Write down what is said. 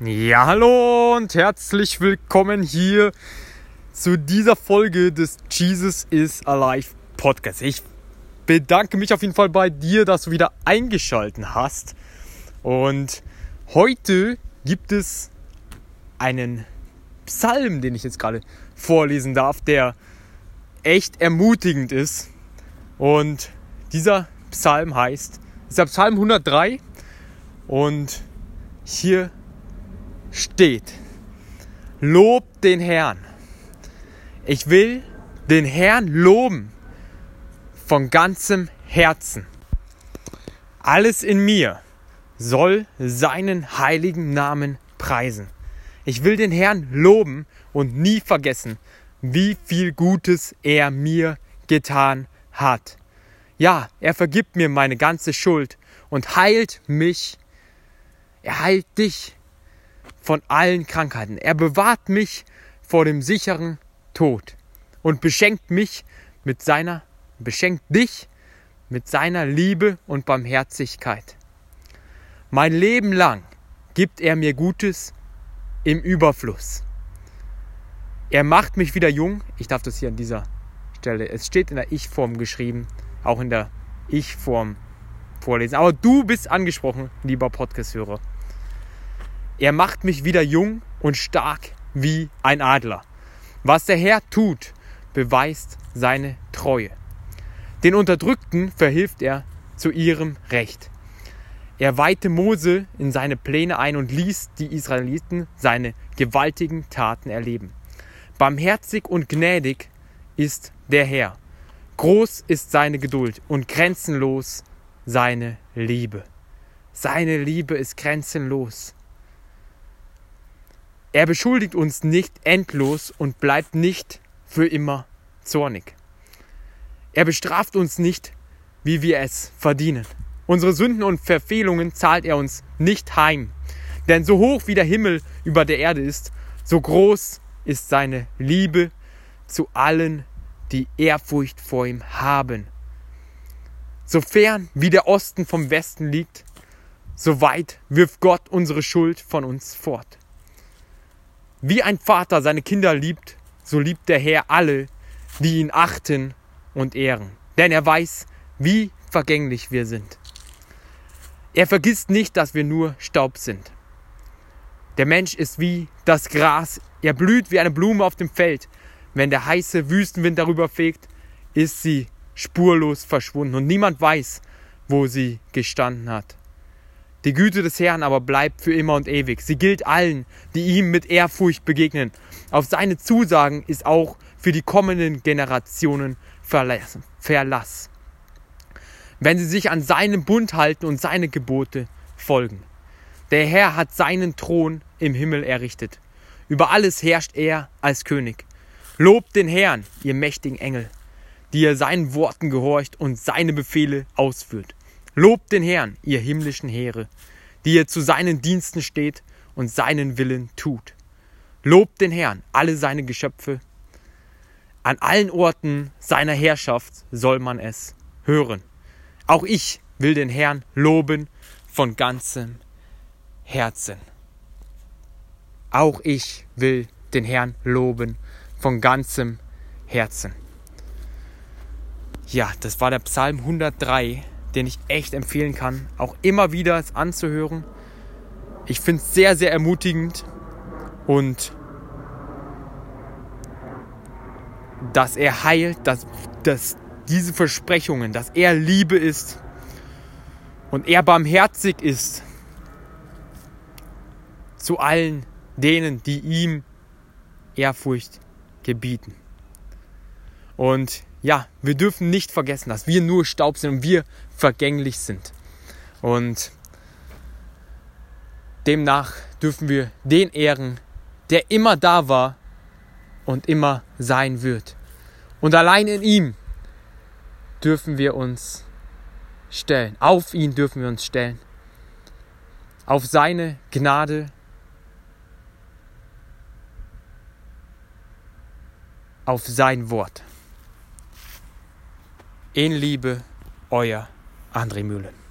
Ja, hallo und herzlich willkommen hier zu dieser Folge des Jesus is Alive Podcast. Ich bedanke mich auf jeden Fall bei dir, dass du wieder eingeschaltet hast. Und heute gibt es einen Psalm, den ich jetzt gerade vorlesen darf, der echt ermutigend ist. Und dieser Psalm heißt, ist der Psalm 103 und hier steht, Lob den Herrn. Ich will den Herrn loben von ganzem Herzen. Alles in mir soll seinen heiligen Namen preisen. Ich will den Herrn loben und nie vergessen, wie viel Gutes er mir getan hat. Ja, er vergibt mir meine ganze Schuld und heilt mich. Er heilt dich von allen Krankheiten. Er bewahrt mich vor dem sicheren Tod und beschenkt mich mit seiner, beschenkt dich mit seiner Liebe und Barmherzigkeit. Mein Leben lang gibt er mir Gutes im Überfluss. Er macht mich wieder jung. Ich darf das hier an dieser Stelle. Es steht in der Ich-Form geschrieben, auch in der Ich-Form vorlesen. Aber du bist angesprochen, lieber Podcast-Hörer. Er macht mich wieder jung und stark wie ein Adler. Was der Herr tut, beweist seine Treue. Den Unterdrückten verhilft er zu ihrem Recht. Er weihte Mose in seine Pläne ein und ließ die Israeliten seine gewaltigen Taten erleben. Barmherzig und gnädig ist der Herr. Groß ist seine Geduld und grenzenlos seine Liebe. Seine Liebe ist grenzenlos. Er beschuldigt uns nicht endlos und bleibt nicht für immer zornig. Er bestraft uns nicht, wie wir es verdienen. Unsere Sünden und Verfehlungen zahlt er uns nicht heim. Denn so hoch wie der Himmel über der Erde ist, so groß ist seine Liebe zu allen, die Ehrfurcht vor ihm haben. So fern wie der Osten vom Westen liegt, so weit wirft Gott unsere Schuld von uns fort. Wie ein Vater seine Kinder liebt, so liebt der Herr alle, die ihn achten und ehren. Denn er weiß, wie vergänglich wir sind. Er vergisst nicht, dass wir nur Staub sind. Der Mensch ist wie das Gras, er blüht wie eine Blume auf dem Feld. Wenn der heiße Wüstenwind darüber fegt, ist sie spurlos verschwunden und niemand weiß, wo sie gestanden hat. Die Güte des Herrn aber bleibt für immer und ewig. Sie gilt allen, die ihm mit Ehrfurcht begegnen. Auf seine Zusagen ist auch für die kommenden Generationen Verlass. Wenn sie sich an seinen Bund halten und seine Gebote folgen. Der Herr hat seinen Thron im Himmel errichtet. Über alles herrscht er als König. Lobt den Herrn, ihr mächtigen Engel, die ihr seinen Worten gehorcht und seine Befehle ausführt. Lobt den Herrn, ihr himmlischen Heere, die ihr zu seinen Diensten steht und seinen Willen tut. Lobt den Herrn, alle seine Geschöpfe. An allen Orten seiner Herrschaft soll man es hören. Auch ich will den Herrn loben von ganzem Herzen. Auch ich will den Herrn loben von ganzem Herzen. Ja, das war der Psalm 103 den ich echt empfehlen kann, auch immer wieder es anzuhören. Ich finde es sehr, sehr ermutigend und dass er heilt, dass, dass diese Versprechungen, dass er Liebe ist und er barmherzig ist zu allen denen, die ihm Ehrfurcht gebieten. Und ja, wir dürfen nicht vergessen, dass wir nur Staub sind und wir vergänglich sind. Und demnach dürfen wir den ehren, der immer da war und immer sein wird. Und allein in ihm dürfen wir uns stellen. Auf ihn dürfen wir uns stellen. Auf seine Gnade. Auf sein Wort. In Liebe, euer André Mühlen.